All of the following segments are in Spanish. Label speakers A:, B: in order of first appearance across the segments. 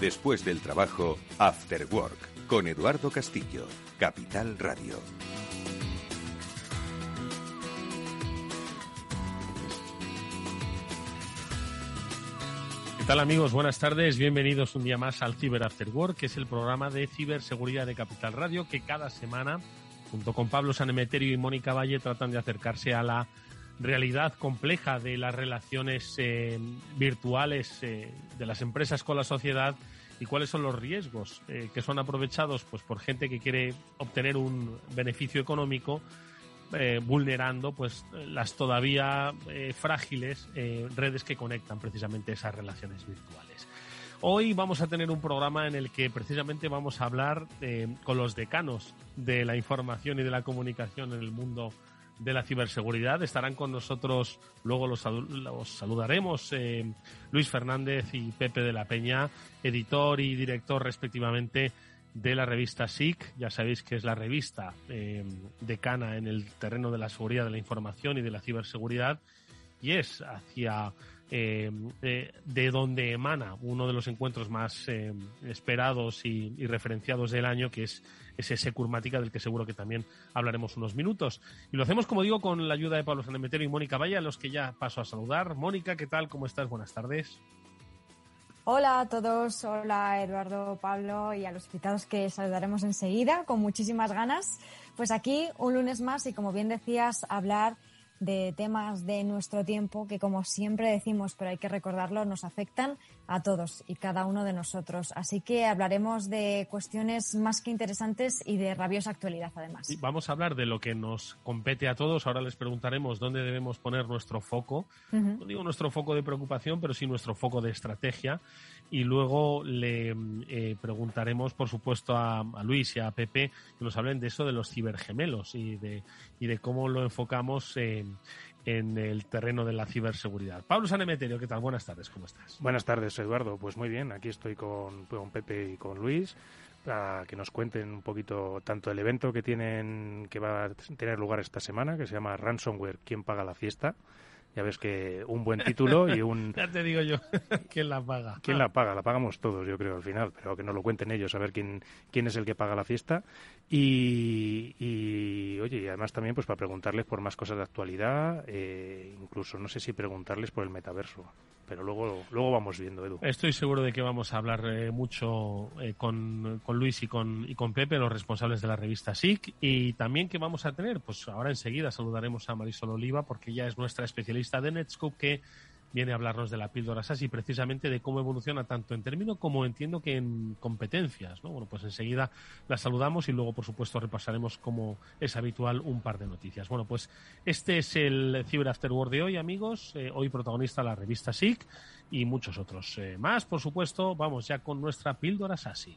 A: Después del trabajo, After Work, con Eduardo Castillo, Capital Radio.
B: ¿Qué tal amigos? Buenas tardes, bienvenidos un día más al Cyber After Work, que es el programa de ciberseguridad de Capital Radio que cada semana, junto con Pablo Sanemeterio y Mónica Valle, tratan de acercarse a la realidad compleja de las relaciones eh, virtuales eh, de las empresas con la sociedad y cuáles son los riesgos eh, que son aprovechados pues por gente que quiere obtener un beneficio económico vulnerando pues las todavía frágiles redes que conectan precisamente esas relaciones virtuales. Hoy vamos a tener un programa en el que precisamente vamos a hablar con los decanos de la información y de la comunicación en el mundo de la ciberseguridad. Estarán con nosotros, luego los, saludaremos, eh, Luis Fernández y Pepe de la Peña, editor y director respectivamente de la revista SIC. Ya sabéis que es la revista eh, decana en el terreno de la seguridad de la información y de la ciberseguridad y es hacia eh, de, donde emana uno de los encuentros más eh, esperados y, referenciados del año, que es ese Securmática, del que seguro que también hablaremos unos minutos. Y lo hacemos, como digo, con la ayuda de Pablo Sanemetero y Mónica Valla, a los que ya paso a saludar. Mónica, ¿qué tal? ¿Cómo estás? Buenas tardes.
C: Hola a todos, hola Eduardo, Pablo y a los invitados que saludaremos enseguida con muchísimas ganas. Pues aquí un lunes más y como bien decías, hablar de temas de nuestro tiempo que, como siempre decimos, pero hay que recordarlo, nos afectan a todos y cada uno de nosotros. Así que hablaremos de cuestiones más que interesantes y de rabiosa actualidad, además.
B: vamos a hablar de lo que nos compete a todos. Ahora les preguntaremos dónde debemos poner nuestro foco. No digo nuestro foco de preocupación, pero sí nuestro foco de estrategia. Y luego le eh, preguntaremos, por supuesto, a, Luis y a Pepe que nos hablen de eso de los cibergemelos y de, y de cómo lo enfocamos en en el terreno de la ciberseguridad. Pablo Sanemeterio, ¿qué tal? Buenas tardes, ¿cómo estás?
D: Buenas tardes, Eduardo. Pues muy bien, aquí estoy con, Pepe y con Luis para que nos cuenten un poquito tanto el evento que tienen que va a tener lugar esta semana, que se llama Ransomware, ¿quién paga la fiesta? Ya ves que un buen título y un...
B: ya te digo yo, ¿quién la paga?
D: ¿Quién la paga? La pagamos todos, yo creo, al final, pero que nos lo cuenten ellos, a ver quién, quién es el que paga la fiesta. Y, y oye, y además también pues para preguntarles por más cosas de actualidad, eh, incluso no sé si preguntarles por el metaverso pero luego, luego vamos viendo, Edu.
B: Estoy seguro de que vamos a hablar eh, mucho eh, con, con, Luis y con, y con Pepe, los responsables de la revista SIC, y también que vamos a tener, pues ahora enseguida saludaremos a Marisol Oliva, porque ella es nuestra especialista de Netscope, que viene a hablarnos de la píldora SAS precisamente de cómo evoluciona tanto en términos como entiendo que en competencias. ¿no? Bueno, pues enseguida la saludamos y luego, por supuesto, repasaremos, como es habitual, un par de noticias. Bueno, pues este es el Cyber After World de hoy, amigos. Eh, hoy protagonista la revista SIC y muchos otros eh, más, por supuesto. Vamos ya con nuestra píldora SASI.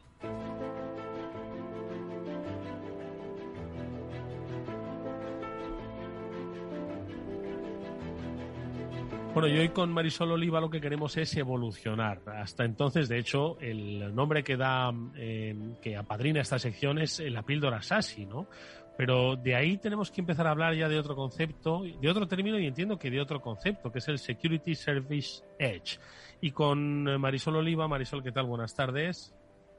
B: Bueno, y hoy con Marisol Oliva lo que queremos es evolucionar. Hasta entonces, de hecho, el nombre que da, eh, que apadrina esta sección es la píldora SASI, ¿no? Pero de ahí tenemos que empezar a hablar ya de otro concepto, de otro término y entiendo que de otro concepto, que es el Security Service Edge. Y con Marisol Oliva, Marisol, ¿qué tal? Buenas tardes.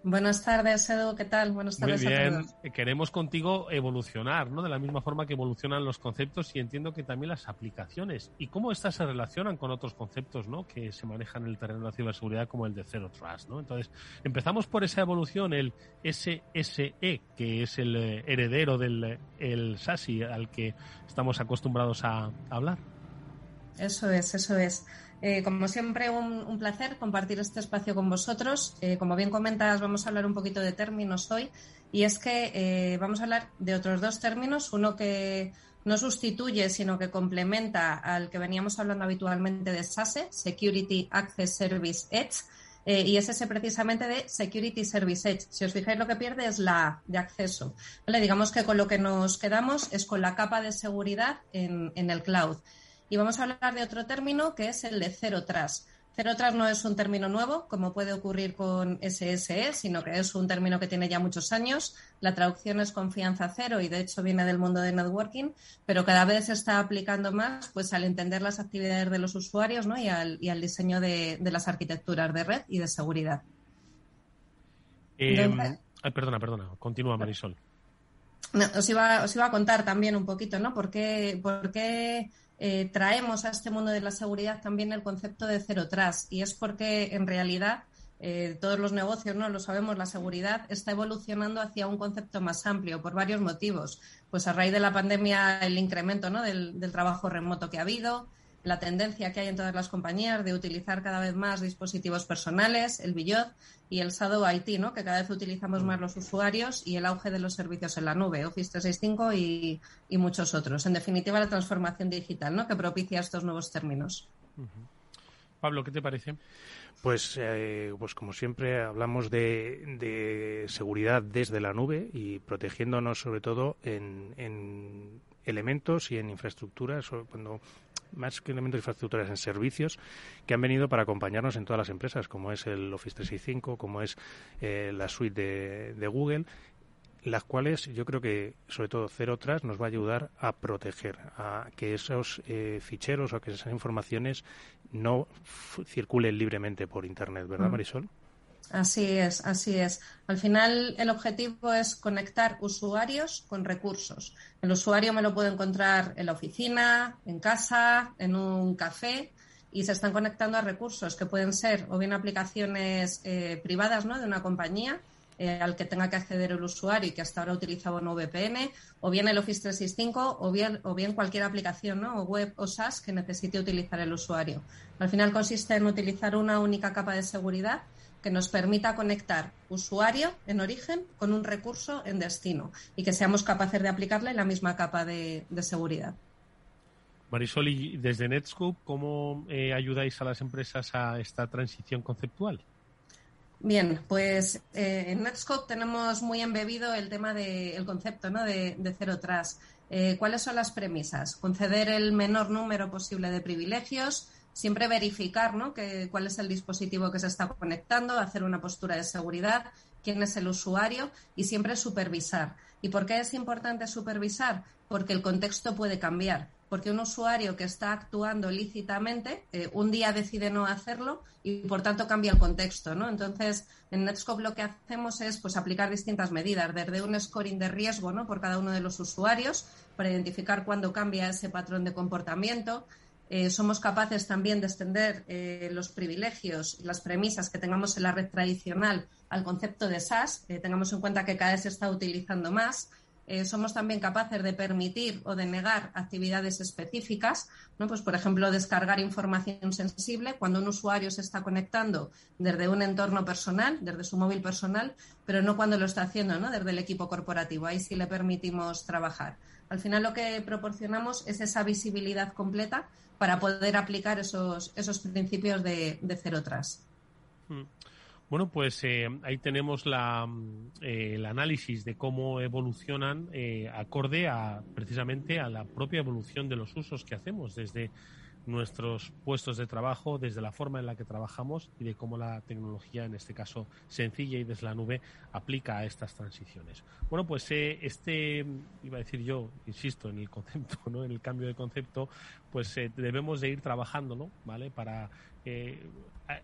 E: Buenas tardes, Edu, ¿qué tal? Buenas tardes
B: Muy bien. Queremos contigo evolucionar, ¿no? De la misma forma que evolucionan los conceptos y entiendo que también las aplicaciones. ¿Y cómo estas se relacionan con otros conceptos, ¿no? Que se manejan en el terreno de la ciberseguridad como el de Zero Trust, ¿no? Entonces, empezamos por esa evolución, el SSE, que es el eh, heredero del el SASI al que estamos acostumbrados a hablar.
E: Eso es, eso es. Eh, como siempre, un, placer compartir este espacio con vosotros. Eh, como bien comentas, vamos a hablar un poquito de términos hoy. Y es que eh, vamos a hablar de otros dos términos. Uno que no sustituye, sino que complementa al que veníamos hablando habitualmente de SASE, Security Access Service Edge, eh, y es ese precisamente de Security Service Edge. Si os fijáis, lo que pierde es la de acceso. Digamos que con lo que nos quedamos es con la capa de seguridad en el cloud. Y vamos a hablar de otro término que es el de Zero Trust. Cero Trust no es un término nuevo, como puede ocurrir con SSE, sino que es un término que tiene ya muchos años. La traducción es confianza cero y de hecho viene del mundo de networking, pero cada vez se está aplicando más pues al entender las actividades de los usuarios ¿no? y, al, y al diseño de, de, las arquitecturas de red y de seguridad.
B: Eh, ay, perdona, perdona. Continúa, Marisol.
E: No, os, iba, os iba a contar también un poquito, ¿no? ¿Por qué, por qué eh, traemos a este mundo de la seguridad también el concepto de cero trust y es porque en realidad eh, todos los negocios, no lo sabemos, la seguridad está evolucionando hacia un concepto más amplio por varios motivos. Pues a raíz de la pandemia, el incremento ¿no? del trabajo remoto que ha habido, la tendencia que hay en todas las compañías de utilizar cada vez más dispositivos personales, el billot y el Shadow IT, ¿no? que cada vez utilizamos más los usuarios y el auge de los servicios en la nube, Office 365 y, y muchos otros. En definitiva, la transformación digital ¿no? que propicia estos nuevos términos.
B: Uh -huh. Pablo, ¿qué te parece?
D: Pues, eh, pues como siempre hablamos de, de, seguridad desde la nube y protegiéndonos sobre todo en, en elementos y en infraestructuras cuando más que elementos de infraestructuras en servicios que han venido para acompañarnos en todas las empresas, como es el Office 365, como es eh, la suite de, de, Google, las cuales yo creo que, sobre todo Zero Trust, nos va a ayudar a proteger, a que esos eh, ficheros o que esas informaciones no circulen libremente por Internet, ¿verdad, Marisol?
E: Así es, así es. Al final el objetivo es conectar usuarios con recursos. El usuario me lo puedo encontrar en la oficina, en casa, en un café y se están conectando a recursos que pueden ser o bien aplicaciones eh, privadas ¿no? de una compañía eh, al que tenga que acceder el usuario y que hasta ahora utilizaba un VPN, o bien el Office 365 o bien, o bien cualquier aplicación ¿no? o web o SaaS que necesite utilizar el usuario. Al final consiste en utilizar una única capa de seguridad que nos permita conectar usuario en origen con un recurso en destino y que seamos capaces de aplicarle la misma capa de, de seguridad.
B: Marisol, y desde Netscope, ¿cómo eh, ayudáis a las empresas a esta transición conceptual?
E: Bien, pues eh, en Netscope tenemos muy embebido el tema del de, concepto ¿no? de, de cero trust. Eh, ¿Cuáles son las premisas? Conceder el menor número posible de privilegios, siempre verificar ¿no? cuál es el dispositivo que se está conectando, hacer una postura de seguridad, quién es el usuario y siempre supervisar. ¿Y por qué es importante supervisar? Porque el contexto puede cambiar. Porque un usuario que está actuando lícitamente, eh, un día decide no hacerlo y por tanto cambia el contexto. ¿no? Entonces, en Netscope lo que hacemos es pues, aplicar distintas medidas, desde un scoring de riesgo ¿no? por cada uno de los usuarios para identificar cuándo cambia ese patrón de comportamiento, eh, somos capaces también de extender eh, los privilegios y las premisas que tengamos en la red tradicional al concepto de SaaS. Eh, tengamos en cuenta que cada vez se está utilizando más. somos también capaces de permitir o de negar actividades específicas, ¿no? pues, por ejemplo, descargar información sensible cuando un usuario se está conectando desde un entorno personal, desde su móvil personal, pero no cuando lo está haciendo ¿no? desde el equipo corporativo. Ahí sí le permitimos trabajar. Al final lo que proporcionamos es esa visibilidad completa para poder aplicar esos, esos principios de, de cero tras.
B: Bueno, pues eh, ahí tenemos la, eh, el análisis de cómo evolucionan eh, acorde a precisamente a la propia evolución de los usos que hacemos desde nuestros puestos de trabajo, desde la forma en la que trabajamos y de cómo la tecnología, en este caso sencilla y desde la nube, aplica a estas transiciones. Bueno, pues eh, este, iba a decir yo, insisto en el concepto, ¿no? en el cambio de concepto, pues eh, debemos de ir trabajando, ¿no? ¿Vale? Para eh,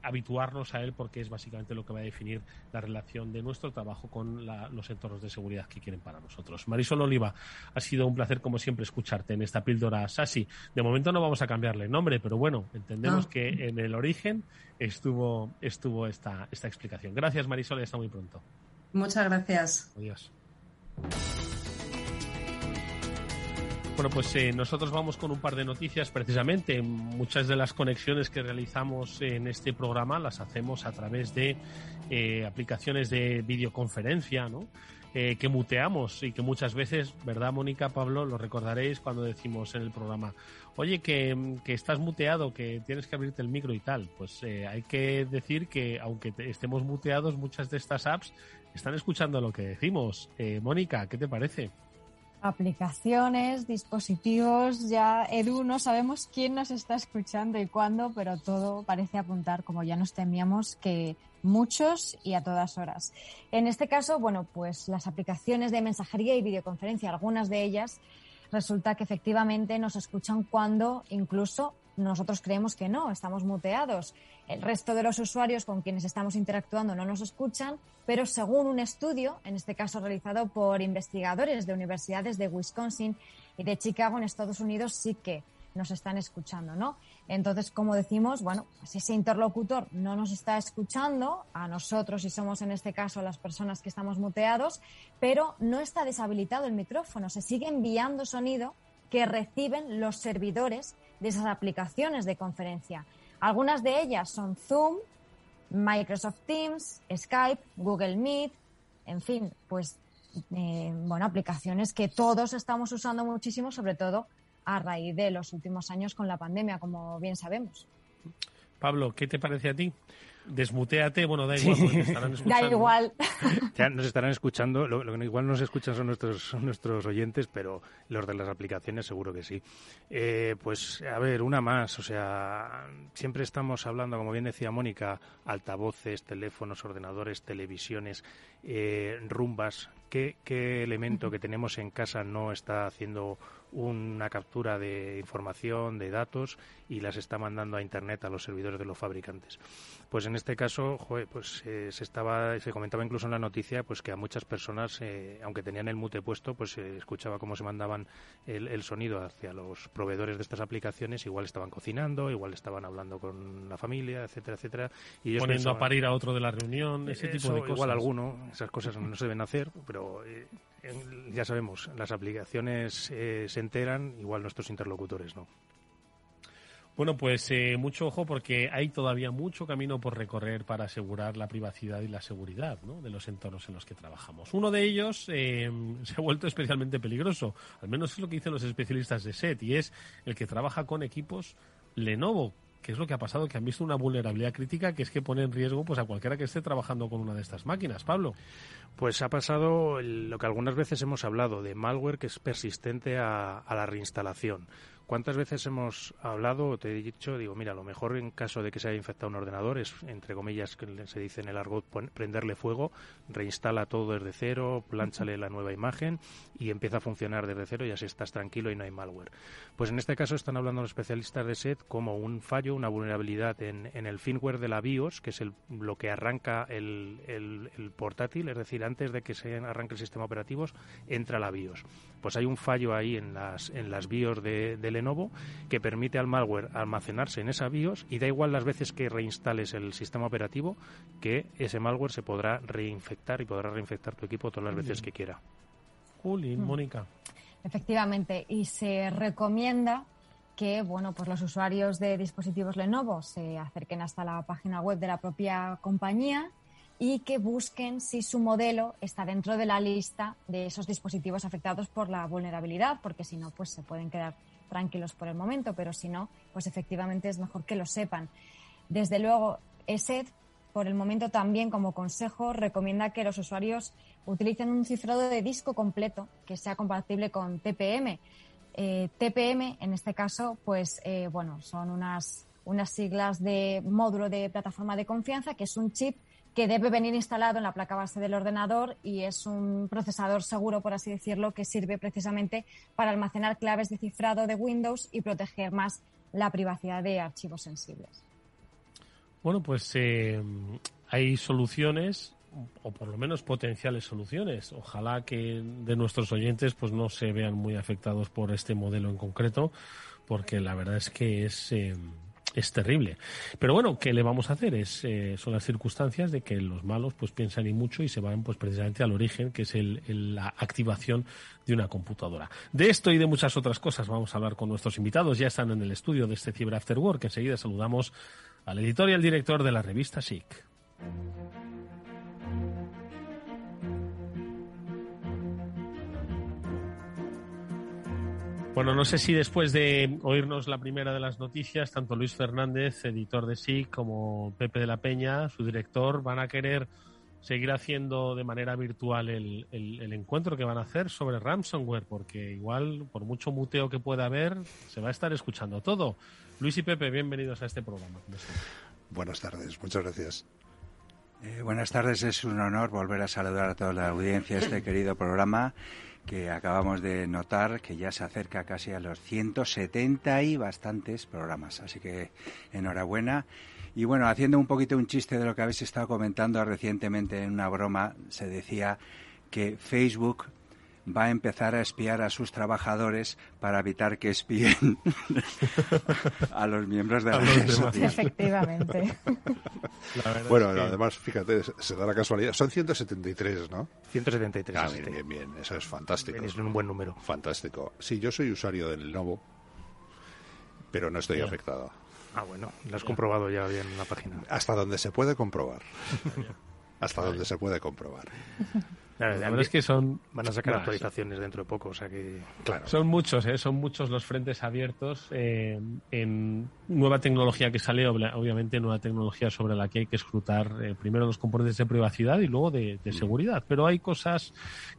B: habituarnos a él porque es básicamente lo que va a definir la relación de nuestro trabajo con la, los entornos de seguridad que quieren para nosotros. Marisol Oliva, ha sido un placer como siempre escucharte en esta píldora SASI. De momento no vamos a cambiarle el nombre, pero bueno, entendemos no. que en el origen estuvo, estuvo esta, esta explicación. Gracias Marisol y hasta muy pronto.
E: Muchas gracias.
B: Adiós. Bueno, pues eh, nosotros vamos con un par de noticias precisamente. Muchas de las conexiones que realizamos en este programa las hacemos a través de eh, aplicaciones de videoconferencia, ¿no? eh, que muteamos y que muchas veces, ¿verdad, Mónica, Pablo? Lo recordaréis cuando decimos en el programa, oye, que, estás muteado, que tienes que abrirte el micro y tal. Pues eh, hay que decir que aunque estemos muteados, muchas de estas apps están escuchando lo que decimos. Eh, Mónica, ¿qué te parece?
C: Aplicaciones, dispositivos, ya Edu no sabemos quién nos está escuchando y cuándo, pero todo parece apuntar, como ya nos temíamos, que muchos y a todas horas. En este caso, bueno, pues las aplicaciones de mensajería y videoconferencia, algunas de ellas, resulta que efectivamente nos escuchan cuando incluso nosotros creemos que no, estamos muteados. El resto de los usuarios con quienes estamos interactuando no nos escuchan, pero según un estudio, en este caso realizado por investigadores de universidades de Wisconsin y de Chicago en Estados Unidos, sí que nos están escuchando, ¿no? Entonces, como decimos, bueno, si ese interlocutor no nos está escuchando, a nosotros, y somos en este caso las personas que estamos muteados, pero no está deshabilitado el micrófono, se sigue enviando sonido que reciben los servidores de esas aplicaciones de conferencia. Algunas de ellas son Zoom, Microsoft Teams, Skype, Google Meet, en fin, pues eh, bueno, aplicaciones que todos estamos usando muchísimo, sobre todo a raíz de los últimos años con la pandemia, como bien sabemos.
B: Pablo, ¿qué te parece a ti? Desmuteate, bueno, da igual, porque estarán escuchando.
C: Da igual.
D: Ya nos estarán escuchando, lo, que igual nos escuchan son nuestros, nuestros oyentes, pero los de las aplicaciones seguro que sí. Eh, pues, a ver, una más, o sea, siempre estamos hablando, como bien decía Mónica, altavoces, teléfonos, ordenadores, televisiones, eh, rumbas. ¿Qué, ¿Qué elemento que tenemos en casa no está haciendo una captura de información, de datos y las está mandando a Internet a los servidores de los fabricantes. Pues en este caso, pues eh, se estaba, se comentaba incluso en la noticia, pues que a muchas personas, eh, aunque tenían el mute puesto, pues se escuchaba cómo se mandaban el, sonido hacia los proveedores de estas aplicaciones. Igual estaban cocinando, igual estaban hablando con la familia, etcétera, etcétera.
B: Y Poniendo a parir a otro de la reunión, ese tipo de cosas.
D: Igual alguno, esas cosas no se deben hacer, pero eh, ya sabemos, las aplicaciones eh, se enteran, igual nuestros interlocutores no.
B: Bueno, pues eh, mucho ojo porque hay todavía mucho camino por recorrer para asegurar la privacidad y la seguridad de los entornos en los que trabajamos. Uno de ellos eh, se ha vuelto especialmente peligroso, al menos es lo que dicen los especialistas de SET, y es el que trabaja con equipos Lenovo, ¿Qué es lo que ha pasado? Que han visto una vulnerabilidad crítica que es que pone en riesgo pues a cualquiera que esté trabajando con una de estas máquinas. Pablo.
D: Pues ha pasado lo que algunas veces hemos hablado de malware que es persistente a la reinstalación. ¿Cuántas veces hemos hablado, te he dicho, digo, mira, lo mejor en caso de que se haya infectado un ordenador es, entre comillas, que se dice en el argot, prenderle fuego, reinstala todo desde cero, plánchale la nueva imagen y empieza a funcionar desde cero y así estás tranquilo y no hay malware. Pues en este caso están hablando los especialistas de SET como un fallo, una vulnerabilidad en, el firmware de la BIOS, que es el, lo que arranca el, el, portátil, es decir, antes de que se arranque el sistema operativo, entra la BIOS. Pues hay un fallo ahí en las, en las BIOS de, de Lenovo que permite al malware almacenarse en esa BIOS y da igual las veces que reinstales el sistema operativo que ese malware se podrá reinfectar y podrá reinfectar tu equipo todas las veces que quiera.
B: Juli, mm. Mónica.
C: Efectivamente, y se recomienda que bueno, pues los usuarios de dispositivos Lenovo se acerquen hasta la página web de la propia compañía y que busquen si su modelo está dentro de la lista de esos dispositivos afectados por la vulnerabilidad, porque si no, pues se pueden quedar tranquilos por el momento, pero si no, pues efectivamente es mejor que lo sepan. Desde luego, ESET, por el momento también como consejo, recomienda que los usuarios utilicen un cifrado de disco completo que sea compatible con TPM. Eh, TPM, en este caso, pues eh, bueno, son unas, unas siglas de módulo de plataforma de confianza, que es un chip que debe venir instalado en la placa base del ordenador y es un procesador seguro, por así decirlo, que sirve precisamente para almacenar claves de cifrado de Windows y proteger más la privacidad de archivos sensibles.
B: Bueno, pues eh, hay soluciones o por lo menos potenciales soluciones. Ojalá que de nuestros oyentes pues no se vean muy afectados por este modelo en concreto, porque la verdad es que es eh, es terrible. Pero bueno, ¿qué le vamos a hacer? Es, eh, son las circunstancias de que los malos pues piensan y mucho y se van pues precisamente al origen, que es el, la activación de una computadora. De esto y de muchas otras cosas vamos a hablar con nuestros invitados. Ya están en el estudio de este Cyber After Work. Enseguida saludamos al editor y al director de la revista SIC. Bueno, no sé si después de oírnos la primera de las noticias, tanto Luis Fernández, editor de SIC, como Pepe de la Peña, su director, van a querer seguir haciendo de manera virtual el, el, encuentro que van a hacer sobre ransomware, porque igual, por mucho muteo que pueda haber, se va a estar escuchando todo. Luis y Pepe, bienvenidos a este programa.
F: Buenas tardes, muchas gracias.
G: Eh, buenas tardes, es un honor volver a saludar a toda la audiencia de este querido programa que acabamos de notar que ya se acerca casi a los 170 y bastantes programas. Así que enhorabuena. Y bueno, haciendo un poquito un chiste de lo que habéis estado comentando recientemente en una broma, se decía que Facebook va a empezar a espiar a sus trabajadores para evitar que espíen a los miembros de la
C: red Efectivamente.
F: bueno, además, fíjate, se da la casualidad. Son 173, ¿no?
D: 173.
F: Ah, bien, bien, bien. Eso es fantástico.
D: Es un buen número.
F: Fantástico. Sí, yo soy usuario del Novo, pero no estoy afectado.
D: Ah, bueno, lo has comprobado ya bien en la página.
F: Hasta donde se puede comprobar. Hasta donde se puede comprobar.
B: la verdad es que son.
D: Van a sacar actualizaciones dentro de poco, o sea que.
B: Claro. Son muchos, ¿eh? son muchos los frentes abiertos eh, en nueva tecnología que sale, obviamente nueva tecnología sobre la que hay que escrutar eh, primero los componentes de privacidad y luego de, de, mm. seguridad. Pero hay cosas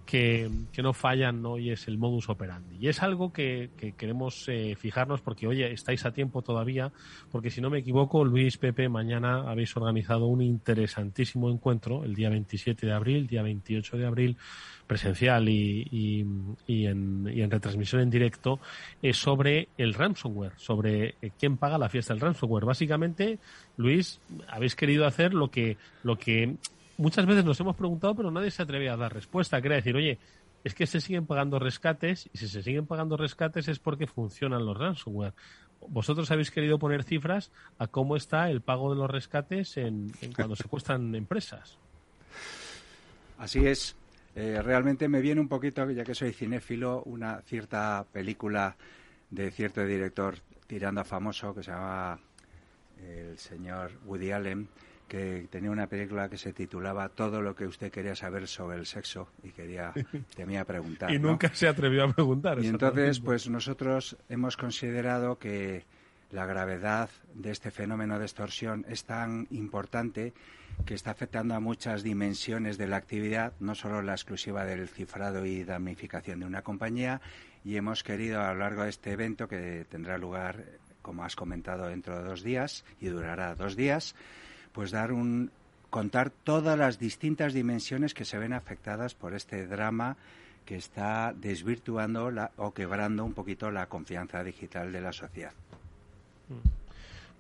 B: que, que, no fallan, ¿no? Y es el modus operandi. Y es algo que, que queremos eh, fijarnos porque, oye, estáis a tiempo todavía, porque si no me equivoco, Luis, Pepe, mañana habéis organizado un interesantísimo encuentro el día 27 de abril, día 28 de abril, presencial y, y, en, y en, retransmisión en directo, es sobre el ransomware, sobre eh, quién paga la fiesta del ransomware. Básicamente, Luis, habéis querido hacer lo que, lo que muchas veces nos hemos preguntado, pero nadie se atreve a dar respuesta. Quería decir, oye, es que se siguen pagando rescates y si se siguen pagando rescates es porque funcionan los ransomware. Vosotros habéis querido poner cifras a cómo está el pago de los rescates en, en cuando secuestran empresas.
G: Así es. Eh, realmente me viene un poquito, ya que soy cinéfilo, una cierta película de cierto director tirando a famoso que se llama el señor Woody Allen, que tenía una película que se titulaba Todo lo que usted quería saber sobre el sexo y quería temía preguntar.
B: y nunca se atrevió a preguntar.
G: Y entonces, pues nosotros hemos considerado que la gravedad de este fenómeno de extorsión es tan importante que está afectando a muchas dimensiones de la actividad, no solo la exclusiva del cifrado y damnificación de una compañía, y hemos querido a lo largo de este evento, que tendrá lugar, como has comentado, dentro de dos días y durará dos días, pues dar un contar todas las distintas dimensiones que se ven afectadas por este drama que está desvirtuando o quebrando un poquito la confianza digital de la sociedad.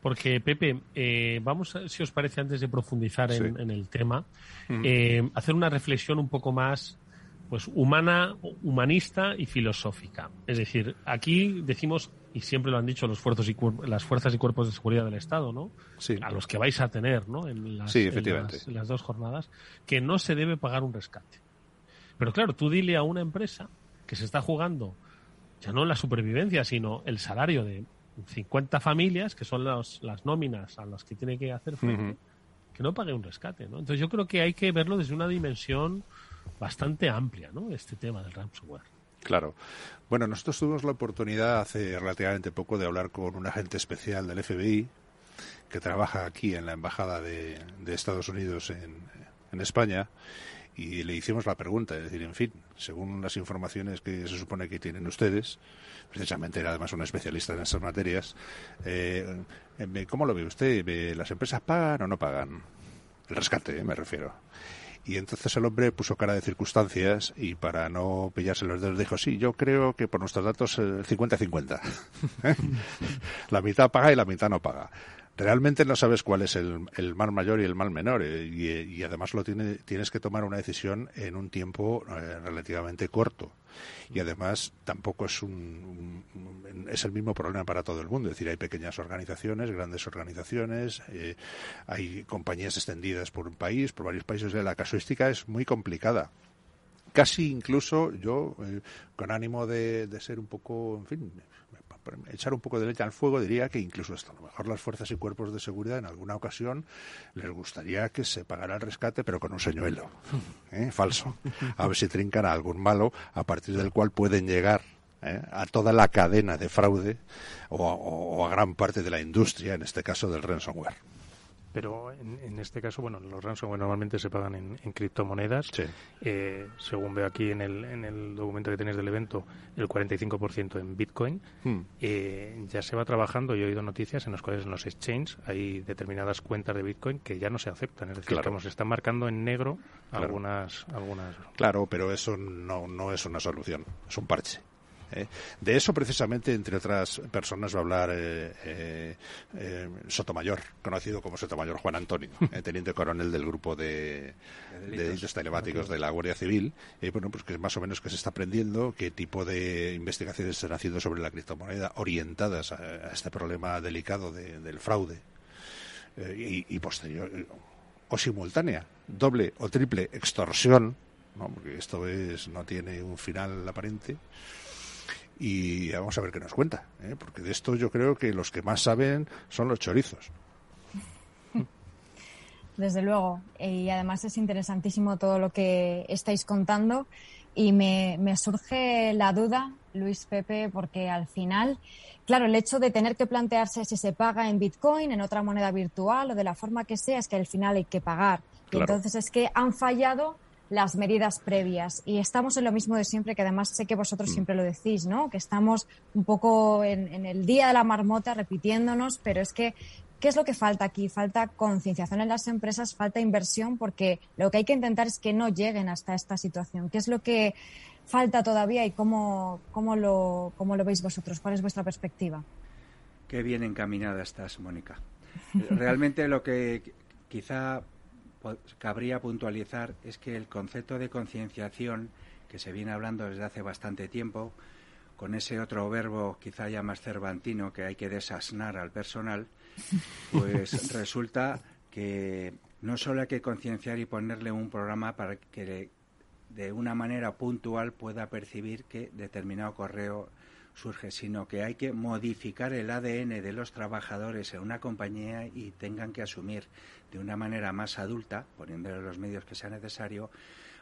B: Porque, Pepe, eh, vamos, si os parece, antes de profundizar en, el tema, eh, hacer una reflexión un poco más pues humana, humanista y filosófica. Es decir, aquí decimos, y siempre lo han dicho los fuerzas y, las fuerzas y cuerpos de seguridad del Estado, ¿no? A los que vais a tener, ¿no? En las, en las dos jornadas, que no se debe pagar un rescate. Pero claro, tú dile a una empresa que se está jugando ya no la supervivencia, sino el salario de 50 familias, que son las nóminas a las que tiene que hacer frente, que no pague un rescate, ¿no? Entonces yo creo que hay que verlo desde una dimensión bastante amplia, ¿no? Este tema del ransomware.
F: Claro. Bueno, nosotros tuvimos la oportunidad hace relativamente poco de hablar con un agente especial del FBI que trabaja aquí en la Embajada de, Estados Unidos en, en España y le hicimos la pregunta, es decir, en fin, según las informaciones que se supone que tienen ustedes, precisamente era además un especialista en estas materias. Eh, eh, ¿Cómo lo ve usted? ¿Las empresas pagan o no pagan? El rescate, eh, me refiero. Y entonces el hombre puso cara de circunstancias y para no pillarse los dedos dijo, sí, yo creo que por nuestros datos 50-50. la mitad paga y la mitad no paga realmente no sabes cuál es el, mal mayor y el mal menor eh, y, además lo tiene, tienes que tomar una decisión en un tiempo eh, relativamente corto. Y además tampoco es un, es el mismo problema para todo el mundo. Es decir hay pequeñas organizaciones grandes organizaciones eh, hay compañías extendidas por un país por varios países. La casuística es muy complicada. Casi incluso yo con ánimo de, de ser un poco en fin echar un poco de leche al fuego, diría que incluso hasta a lo mejor las fuerzas y cuerpos de seguridad en alguna ocasión les gustaría que se pagara el rescate, pero con un señuelo ¿eh? falso. A ver si trincan a algún malo a partir del cual pueden llegar ¿eh? a toda la cadena de fraude o a gran parte de la industria, en este caso del ransomware.
D: Pero en, este caso, bueno, los ransomware normalmente se pagan en, criptomonedas. Eh, según veo aquí en el, en el documento que tenéis del evento, el 45% en Bitcoin. Hmm. Eh, ya se va trabajando, y he oído noticias en las cuales en los exchanges hay determinadas cuentas de Bitcoin que ya no se aceptan. Es decir, que se están marcando en negro algunas, algunas.
F: Claro, pero eso no, no es una solución, es un parche. ¿Eh? De eso precisamente, entre otras personas, va a hablar eh, eh, Sotomayor, conocido como Sotomayor Juan Antonio, teniente coronel del grupo de, delitos telemáticos de la Guardia Civil. y bueno, pues que más o menos que se está aprendiendo, qué tipo de investigaciones se están haciendo sobre la criptomoneda orientadas a, este problema delicado del fraude y, posterior o simultánea, doble o triple extorsión, porque esto es no tiene un final aparente y vamos a ver qué nos cuenta, ¿eh? porque de esto yo creo que los que más saben son los chorizos.
C: Desde luego, y además es interesantísimo todo lo que estáis contando y me, me surge la duda, Luis Pepe, porque al final, claro, el hecho de tener que plantearse si se paga en Bitcoin, en otra moneda virtual o de la forma que sea, es que al final hay que pagar. Y entonces es que han fallado las medidas previas. Y estamos en lo mismo de siempre, que además sé que vosotros mm. siempre lo decís, ¿no? Que estamos un poco en, el día de la marmota repitiéndonos, pero es que ¿Qué es lo que falta aquí? Falta concienciación en las empresas, falta inversión, porque lo que hay que intentar es que no lleguen hasta esta situación. ¿Qué es lo que falta todavía y cómo, cómo, lo, cómo lo veis vosotros? ¿Cuál es vuestra perspectiva?
G: Qué bien encaminada estás, Mónica. Realmente lo que quizá cabría puntualizar es que el concepto de concienciación que se viene hablando desde hace bastante tiempo, con ese otro verbo quizá ya más cervantino que hay que desasnar al personal, pues resulta que no solo hay que concienciar y ponerle un programa para que de una manera puntual pueda percibir que determinado correo surge, sino que hay que modificar el ADN de los trabajadores en una compañía y tengan que asumir de una manera más adulta, poniéndole los medios que sea necesario,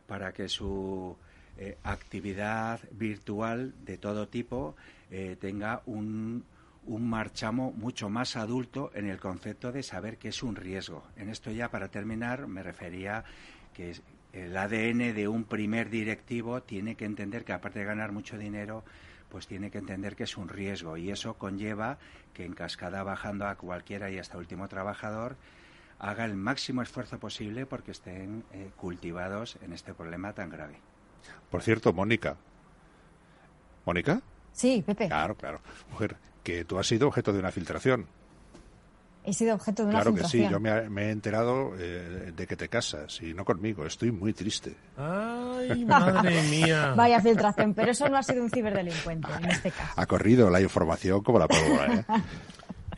G: para que su eh, actividad virtual de todo tipo eh, tenga un, un marchamo mucho más adulto en el concepto de saber que es un riesgo. En esto ya para terminar me refería que el ADN de un primer directivo tiene que entender que aparte de ganar mucho dinero, pues tiene que entender que es un riesgo y eso conlleva que en cascada bajando a cualquiera y hasta último trabajador haga el máximo esfuerzo posible porque estén eh, cultivados en este problema tan grave.
F: Por cierto, Mónica. ¿Mónica?
C: Sí, Pepe.
F: Claro, claro. Mujer, que tú has sido objeto de una filtración
C: he sido objeto de una
F: Claro que sí, yo me, he enterado eh, de que te casas y no conmigo. Estoy muy triste.
B: Ay, madre mía.
C: Vaya filtración, pero eso no ha sido un ciberdelincuente en este caso.
F: Ha corrido la información como la pólvora, ¿eh?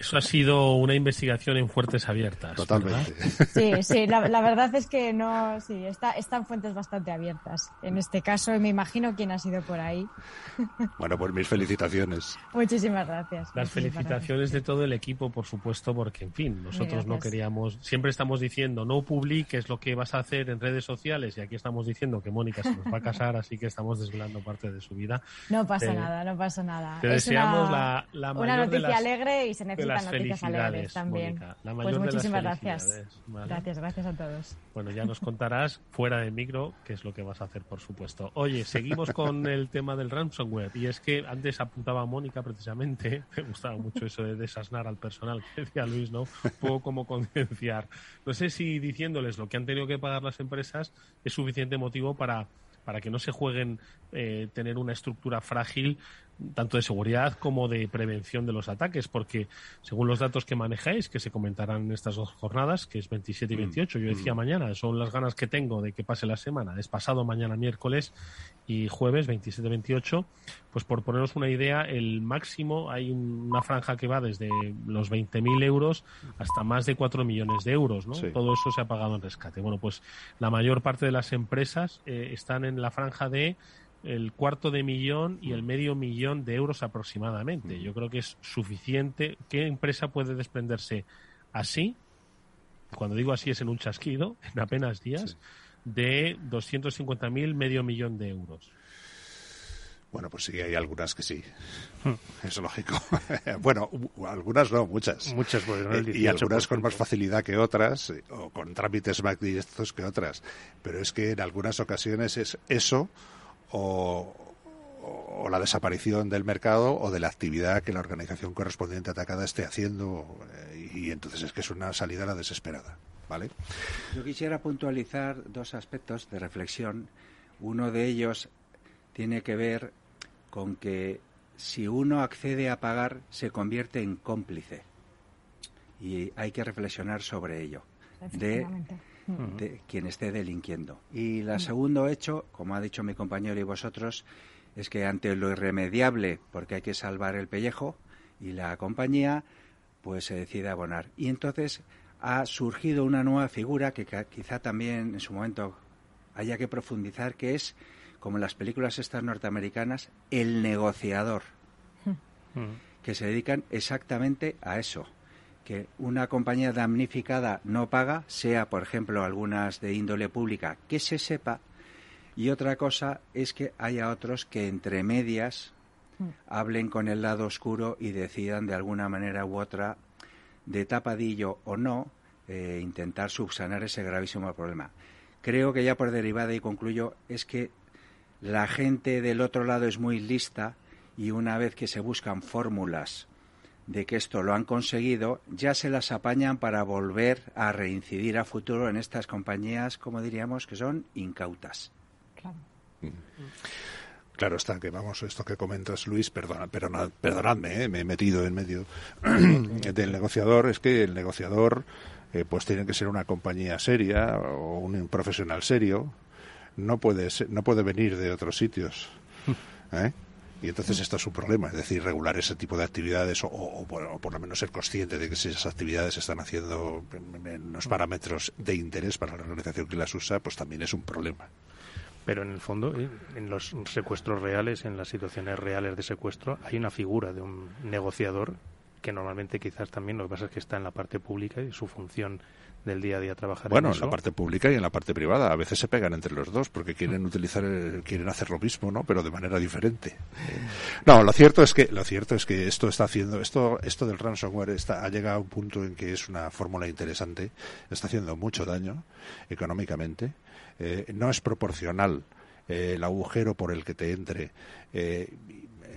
B: Eso ha sido una investigación en fuertes abiertas.
F: Totalmente.
C: Sí, sí, la, verdad es que no, sí, está, están fuentes bastante abiertas. En este caso, y me imagino quién ha sido por ahí.
F: Bueno, pues mis felicitaciones.
C: Muchísimas gracias.
B: Las felicitaciones de todo el equipo, por supuesto, porque, en fin, nosotros no queríamos, siempre estamos diciendo, no publiques lo que vas a hacer en redes sociales, y aquí estamos diciendo que Mónica se nos va a casar, así que estamos desvelando parte de su vida.
C: No pasa nada, no pasa nada.
B: Te deseamos la, la
C: Una noticia alegre y se necesita las felicidades, también. pues muchísimas gracias. Gracias, gracias a todos.
B: Bueno, ya nos contarás fuera de micro qué es lo que vas a hacer, por supuesto. Oye, seguimos con el tema del ransomware. Y es que antes apuntaba Mónica precisamente, me gustaba mucho eso de desasnar al personal, que decía Luis, ¿no? Un poco como concienciar. No sé si diciéndoles lo que han tenido que pagar las empresas es suficiente motivo para para que no se jueguen eh, tener una estructura frágil tanto de seguridad como de prevención de los ataques, porque según los datos que manejáis, que se comentarán en estas dos jornadas, que es 27 y 28, mm, yo decía mm. mañana, son las ganas que tengo de que pase la semana, es pasado mañana miércoles y jueves 27 28, pues por poneros una idea, el máximo hay una franja que va desde los 20.000 euros hasta más de 4 millones de euros, ¿no? Todo eso se ha pagado en rescate. Bueno, pues la mayor parte de las empresas eh, están en la franja de el cuarto de millón y el medio millón de euros aproximadamente. Yo creo que es suficiente. ¿Qué empresa puede desprenderse así? Cuando digo así es en un chasquido, en apenas días, de de 250.000, medio millón de euros.
F: Bueno, pues sí, hay algunas que sí. Hmm. Es lógico. bueno, algunas no, muchas.
D: Muchas, pues,
F: eh, y algunas con más facilidad que otras, eh, o con trámites más directos que otras. Pero es que en algunas ocasiones es eso o, o la desaparición del mercado o de la actividad que la organización correspondiente atacada esté haciendo. Eh, y entonces es que es una salida a la desesperada. ¿Vale?
G: Yo quisiera puntualizar dos aspectos de reflexión. Uno de ellos tiene que ver con que si uno accede a pagar se convierte en cómplice y hay que reflexionar sobre ello de, quien esté delinquiendo. Y el segundo hecho, como ha dicho mi compañero y vosotros, es que ante lo irremediable, porque hay que salvar el pellejo y la compañía, pues se decide abonar. Y entonces ha surgido una nueva figura que quizá también en su momento haya que profundizar, que es como en las películas estas norteamericanas, el negociador, que se dedican exactamente a eso, que una compañía damnificada no paga, sea por ejemplo algunas de índole pública, que se sepa, y otra cosa es que haya otros que entre medias hmm. hablen con el lado oscuro y decidan de alguna manera u otra, de tapadillo o no, eh, intentar subsanar ese gravísimo problema. Creo que ya por derivada y concluyo es que la gente del otro lado es muy lista y una vez que se buscan fórmulas de que esto lo han conseguido, ya se las apañan para volver a reincidir a futuro en estas compañías, como diríamos, que son incautas.
F: Claro. Mm. Claro está que vamos, esto que comentas Luis, perdona, perdonadme, ¿eh? me he metido en medio del negociador, es que el negociador eh, pues tiene que ser una compañía seria o un profesional serio, no puede, no puede venir de otros sitios. ¿eh? Y entonces esto es un problema, es decir, regular ese tipo de actividades o, por, lo menos ser consciente de que si esas actividades se están haciendo en los parámetros de interés para la organización que las usa, pues también es un problema.
D: Pero en el fondo, eh, en los secuestros reales, en las situaciones reales de secuestro, hay una figura de un negociador que normalmente quizás también lo que pasa es que está en la parte pública y su función del día a día trabajar
F: bueno
D: en,
F: la parte pública y en la parte privada. A veces se pegan entre los dos porque quieren utilizar quieren hacer lo mismo no pero de manera diferente. No lo cierto es que lo cierto es que esto está haciendo esto esto del ransomware está ha llegado a un punto en que es una fórmula interesante está haciendo mucho daño económicamente. Eh, no es proporcional eh, el agujero por el que te entre eh,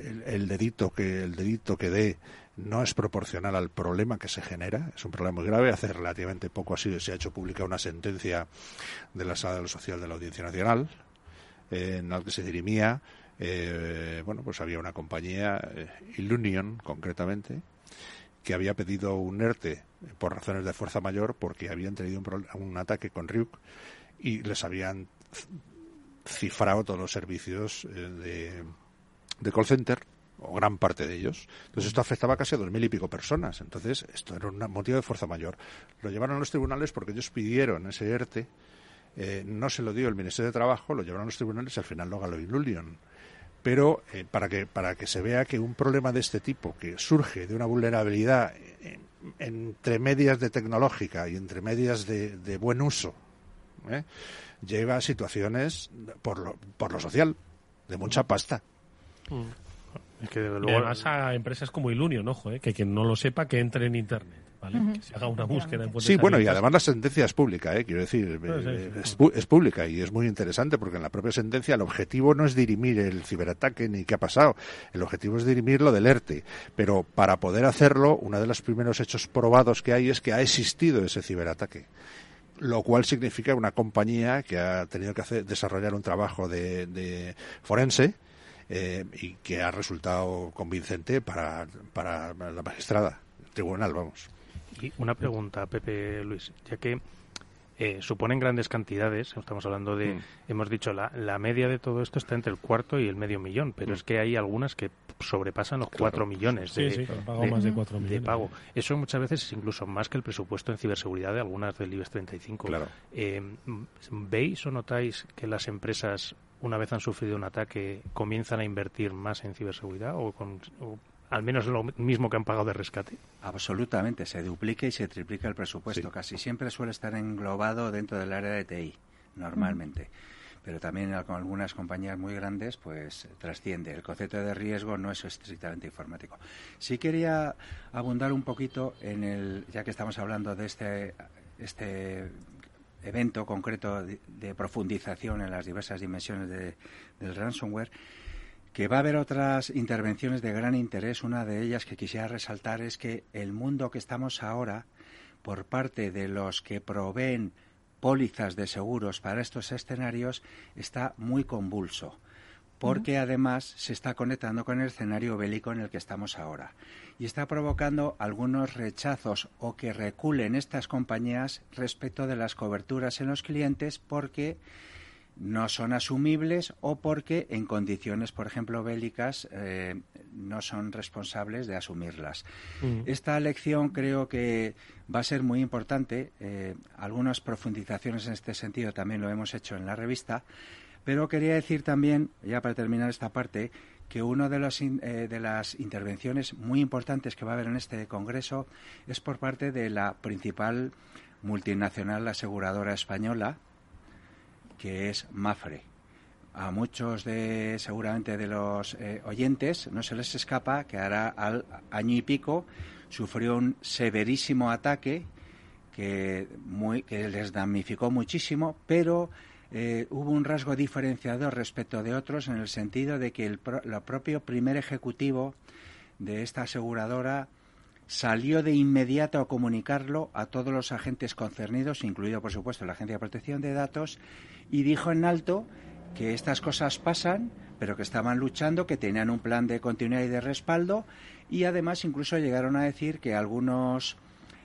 F: el, el dedito que el dedito que dé no es proporcional al problema que se genera. Es un problema muy grave. Hace relativamente poco así se ha hecho pública una sentencia de la Sala de lo Social de la Audiencia Nacional en la que se dirimía, eh, bueno, pues había una compañía, eh, Illunion concretamente, que había pedido un ERTE por razones de fuerza mayor porque habían tenido un, ataque con Ryuk y les habían cifrado todos los servicios eh, de, de call center o gran parte de ellos. Entonces esto afectaba casi a dos mil y pico personas. Entonces esto era un motivo de fuerza mayor. Lo llevaron a los tribunales porque ellos pidieron ese ERTE, eh, no se lo dio el Ministerio de Trabajo, lo llevaron a los tribunales y al final lo ganó Illulion. Pero eh, para, que, para que se vea que un problema de este tipo, que surge de una vulnerabilidad entre medias de tecnológica y entre medias de, buen uso, ¿eh? lleva a situaciones por lo, por lo social, de mucha pasta.
B: Mm. Que además a empresas como Ilunion, ojo, eh, que quien no lo sepa, que entre en Internet. ¿vale? Que se haga una búsqueda.
F: sí, bueno, y además la sentencia es pública, ¿eh? quiero decir, eh, es, pública y es muy interesante porque en la propia sentencia el objetivo no es dirimir el ciberataque ni qué ha pasado, el objetivo es dirimir lo del ERTE. Pero para poder hacerlo, uno de los primeros hechos probados que hay es que ha existido ese ciberataque lo cual significa una compañía que ha tenido que hacer, desarrollar un trabajo de, de forense eh, y que ha resultado convincente para, para la magistrada, el tribunal, vamos.
D: Y una pregunta, Pepe Luis, ya que eh, suponen grandes cantidades, estamos hablando de, mm. hemos dicho, la, la media de todo esto está entre el cuarto y el medio millón, pero mm. es que hay algunas que sobrepasan los cuatro millones de,
B: pago más de, cuatro millones.
D: de pago. Eso muchas veces es incluso más que el presupuesto en ciberseguridad de algunas del IBEX 35.
F: Claro.
D: Eh, ¿Veis o notáis que las empresas una vez han sufrido un ataque, comienzan a invertir más en ciberseguridad o, con, al menos lo mismo que han pagado de rescate?
G: Absolutamente, se duplica y se triplica el presupuesto. Casi siempre suele estar englobado dentro del área de TI, normalmente. pero también con algunas compañías muy grandes, pues trasciende. El concepto de riesgo no es estrictamente informático. Sí quería abundar un poquito en el, ya que estamos hablando de este, este evento concreto de, profundización en las diversas dimensiones del ransomware, que va a haber otras intervenciones de gran interés. Una de ellas que quisiera resaltar es que el mundo que estamos ahora, por parte de los que proveen pólizas de seguros para estos escenarios, está muy convulso porque además se está conectando con el escenario bélico en el que estamos ahora y está provocando algunos rechazos o que reculen estas compañías respecto de las coberturas en los clientes porque no son asumibles o porque en condiciones, por ejemplo, bélicas eh, no son responsables de asumirlas. Mm. Esta lección creo que va a ser muy importante. Eh, algunas profundizaciones en este sentido también lo hemos hecho en la revista. Pero quería decir también, ya para terminar esta parte, que una de, eh, de las intervenciones muy importantes que va a haber en este Congreso es por parte de la principal multinacional aseguradora española, que es Mafre. A muchos de, seguramente, de los eh, oyentes no se les escapa que ahora al año y pico sufrió un severísimo ataque que, muy, que les damnificó muchísimo, pero eh, hubo un rasgo diferenciador respecto de otros en el sentido de que el, propio primer ejecutivo de esta aseguradora salió de inmediato a comunicarlo a todos los agentes concernidos, incluido por supuesto la Agencia de Protección de Datos, y dijo en alto que estas cosas pasan, pero que estaban luchando, que tenían un plan de continuidad y de respaldo, y además incluso llegaron a decir que algunos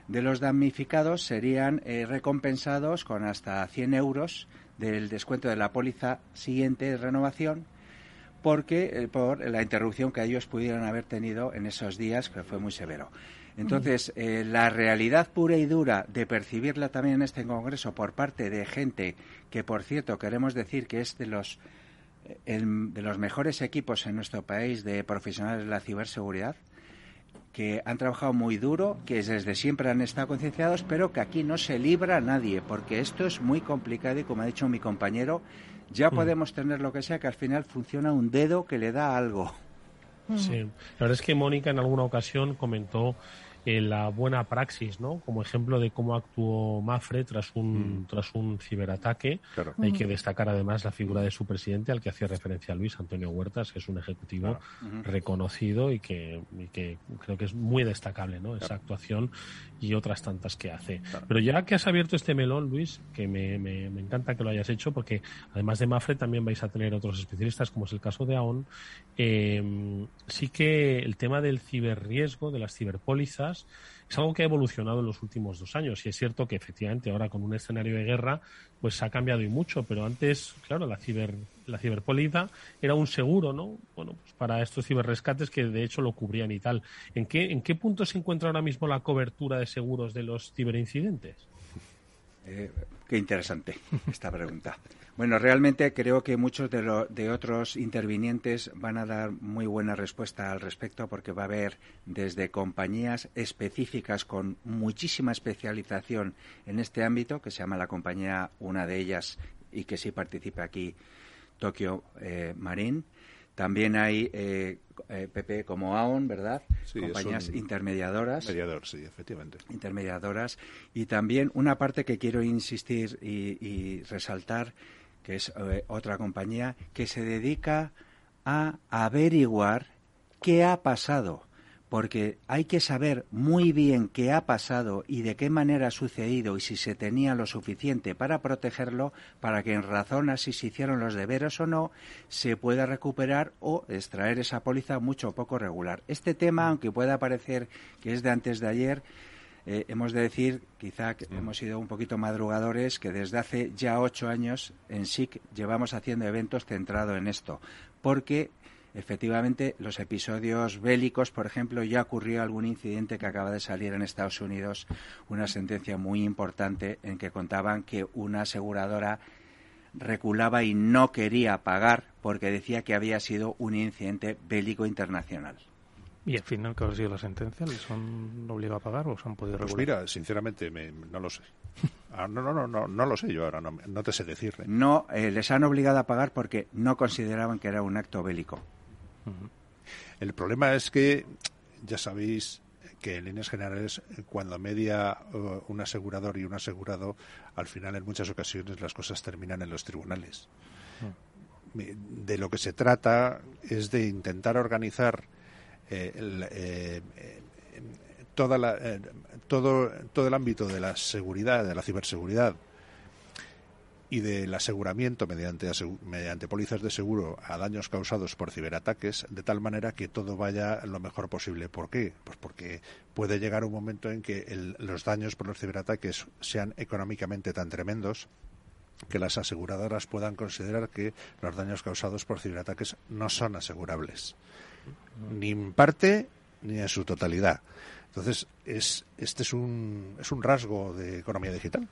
G: de los damnificados serían eh, recompensados con hasta 100 euros del descuento de la póliza siguiente de renovación porque eh, por la interrupción que ellos pudieran haber tenido en esos días, que fue muy severo. Entonces, eh, la realidad pura y dura de percibirla también en este Congreso por parte de gente que, por cierto, queremos decir que es de los, eh, de los mejores equipos en nuestro país de profesionales de la ciberseguridad, que han trabajado muy duro, que desde siempre han estado concienciados, pero que aquí no se libra a nadie, porque esto es muy complicado y, como ha dicho mi compañero, ya mm. podemos tener lo que sea, que al final funciona un dedo que le da algo.
B: Sí, la verdad es que Mónica en alguna ocasión comentó la buena praxis, ¿no? Como ejemplo de cómo actuó Mafre tras un, mm. tras un ciberataque. Hay que destacar además la figura de su presidente, al que hacía referencia Luis, Antonio Huertas, que es un ejecutivo reconocido y que, que, creo que es muy destacable, ¿no? Esa actuación y otras tantas que hace. Pero ya que has abierto este melón, Luis, que me, me, encanta que lo hayas hecho, porque además de Mafre también vais a tener otros especialistas, como es el caso de AON, eh, sí que el tema del ciberriesgo, de las ciberpólizas, es algo que ha evolucionado en los últimos dos años. Y es cierto que efectivamente ahora con un escenario de guerra, pues ha cambiado y mucho. Pero antes, claro, la ciber, la era un seguro, ¿no? Bueno, pues para estos ciberrescates que de hecho lo cubrían y tal. ¿En qué, en qué punto se encuentra ahora mismo la cobertura de seguros de los ciberincidentes?
G: Eh, qué interesante esta pregunta. Bueno, realmente creo que muchos de, de, otros intervinientes van a dar muy buena respuesta al respecto porque va a haber desde compañías específicas con muchísima especialización en este ámbito, que se llama la compañía, una de ellas, y que sí participa aquí, Tokio eh, Marine. También hay eh, PP como AON, ¿verdad? Compañías intermediadoras.
F: Mediador, sí, efectivamente.
G: Intermediadoras. Y también una parte que quiero insistir y resaltar que es eh, otra compañía que se dedica a averiguar qué ha pasado, porque hay que saber muy bien qué ha pasado y de qué manera ha sucedido y si se tenía lo suficiente para protegerlo para que en razón a si se hicieron los deberes o no se pueda recuperar o extraer esa póliza mucho o poco regular. Este tema, aunque pueda parecer que es de antes de ayer, eh, hemos de decir, quizá que mm. hemos sido un poquito madrugadores, que desde hace ya ocho años en SIC llevamos haciendo eventos centrados en esto, porque efectivamente los episodios bélicos, por ejemplo, ya ocurrió algún incidente que acaba de salir en Estados Unidos, una sentencia muy importante en que contaban que una aseguradora reculaba y no quería pagar porque decía que había sido un incidente bélico internacional.
D: ¿Y al final cuál ha sido la sentencia? ¿Les han obligado a pagar o se han podido
F: Pues
D: regular?
F: mira, sinceramente, me- no lo sé. Ah, no, no, no, no, no lo sé yo ahora, no, no te sé decirle.
G: No, eh, les han obligado a pagar porque no consideraban que era un acto bélico.
F: El problema es que ya sabéis que en líneas generales cuando media eh, un asegurador y un asegurado, al final en muchas ocasiones las cosas terminan en los tribunales. De lo que se trata es de intentar organizar eh, el, eh, eh, toda la, eh, todo, todo el ámbito de la seguridad, de la ciberseguridad y del aseguramiento mediante, asegu- mediante pólizas de seguro a daños causados por ciberataques, de tal manera que todo vaya lo mejor posible. ¿Por qué? Pues porque puede llegar un momento en que el- los daños por los ciberataques sean económicamente tan tremendos que las aseguradoras puedan considerar que los daños causados por ciberataques no son asegurables, ni en parte ni en su totalidad. Entonces, es, este es un, es un rasgo de economía digital.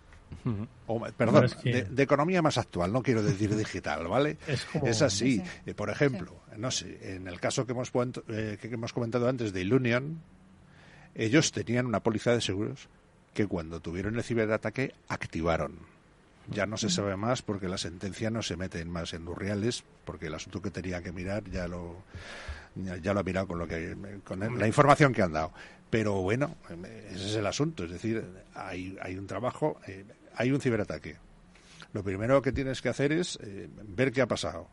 F: O, perdón,
B: es que-
F: de, de economía más actual, no quiero decir digital, ¿vale?
B: Es como-
F: así.
C: Sí.
F: Eh, por ejemplo, no sé, en el caso que hemos, eh, que hemos comentado antes de Ilunion, ellos tenían una póliza de seguros que cuando tuvieron el ciberataque activaron. Ya no se sabe más porque la sentencia no se mete en más en los reales, porque el asunto que tenía que mirar ya lo ya, ya lo ha mirado con lo que con la información que han dado. Pero bueno, eh, ese es el asunto, es decir, hay, hay un trabajo, eh, hay un ciberataque. Lo primero que tienes que hacer es eh, ver qué ha pasado.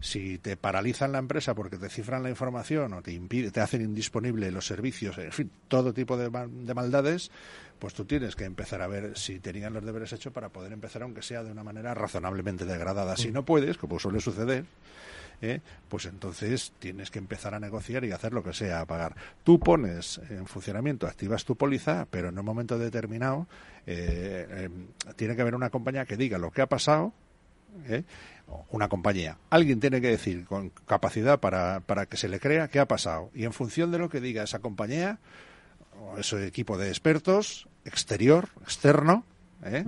F: Si te paralizan la empresa porque te cifran la información o te impide, te hacen indisponible los servicios, en fin, todo tipo de, de maldades, pues tú tienes que empezar a ver si tenían los deberes hechos para poder empezar, aunque sea de una manera razonablemente degradada. Si no puedes, como suele suceder, ¿eh? pues entonces tienes que empezar a negociar y hacer lo que sea a pagar. Tú pones en funcionamiento, activas tu póliza, pero en un momento determinado eh, eh, tiene que haber una compañía que diga lo que ha pasado. ¿eh? Una compañía. Alguien tiene que decir con capacidad para, para que se le crea qué ha pasado. Y en función de lo que diga esa compañía, o ese equipo de expertos, exterior, externo, ¿eh?